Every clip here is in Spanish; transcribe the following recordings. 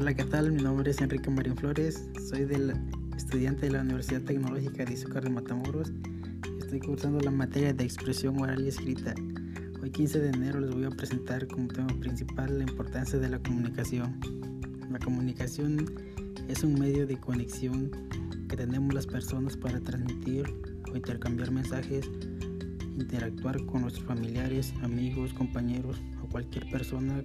Hola, ¿qué tal? Mi nombre es Enrique Marín Flores, soy del estudiante de la Universidad Tecnológica de Izúcar de Matamoros. Estoy cursando la materia de expresión oral y escrita. Hoy 15 de enero les voy a presentar como tema principal la importancia de la comunicación. La comunicación es un medio de conexión que tenemos las personas para transmitir o intercambiar mensajes, interactuar con nuestros familiares, amigos, compañeros o cualquier persona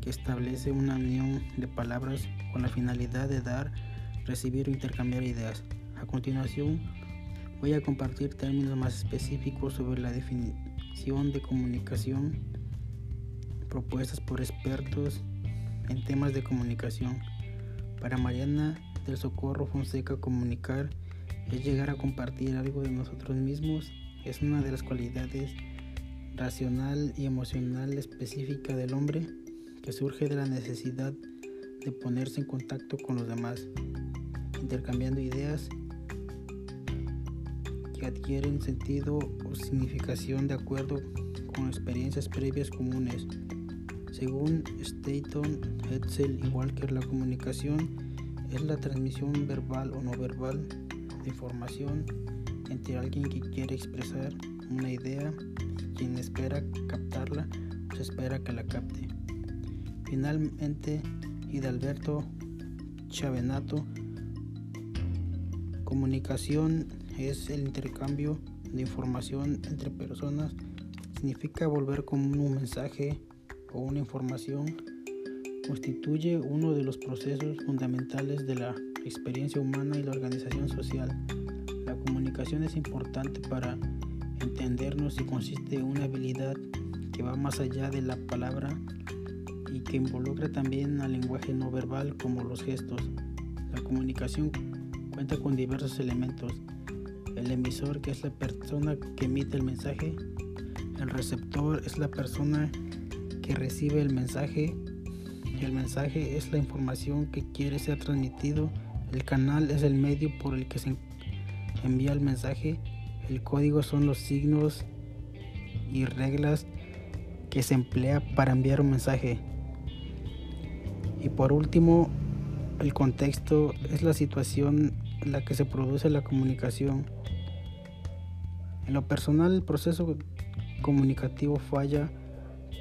que establece una unión de palabras con la finalidad de dar, recibir o intercambiar ideas. A continuación, voy a compartir términos más específicos sobre la definición de comunicación propuestas por expertos en temas de comunicación. Para Mariana del Socorro Fonseca, comunicar es llegar a compartir algo de nosotros mismos, es una de las cualidades racional y emocional específica del hombre que surge de la necesidad de ponerse en contacto con los demás, intercambiando ideas que adquieren sentido o significación de acuerdo con experiencias previas comunes. Según Staton, Hetzel y Walker, la comunicación es la transmisión verbal o no verbal de información entre alguien que quiere expresar una idea y quien espera captarla o se espera que la capte. Finalmente, Hidalberto Chavenato, comunicación es el intercambio de información entre personas, significa volver con un mensaje o una información, constituye uno de los procesos fundamentales de la experiencia humana y la organización social. La comunicación es importante para entendernos y consiste en una habilidad que va más allá de la palabra y que involucra también al lenguaje no verbal como los gestos. La comunicación cuenta con diversos elementos. El emisor, que es la persona que emite el mensaje. El receptor es la persona que recibe el mensaje. El mensaje es la información que quiere ser transmitido. El canal es el medio por el que se envía el mensaje. El código son los signos y reglas que se emplea para enviar un mensaje. Y por último, el contexto es la situación en la que se produce la comunicación. En lo personal, el proceso comunicativo falla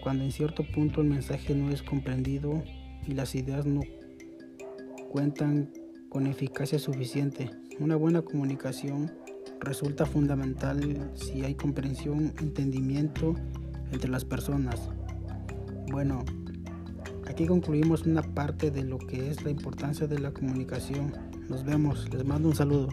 cuando en cierto punto el mensaje no es comprendido y las ideas no cuentan con eficacia suficiente. Una buena comunicación resulta fundamental si hay comprensión, entendimiento entre las personas. Bueno, Aquí concluimos una parte de lo que es la importancia de la comunicación. Nos vemos, les mando un saludo.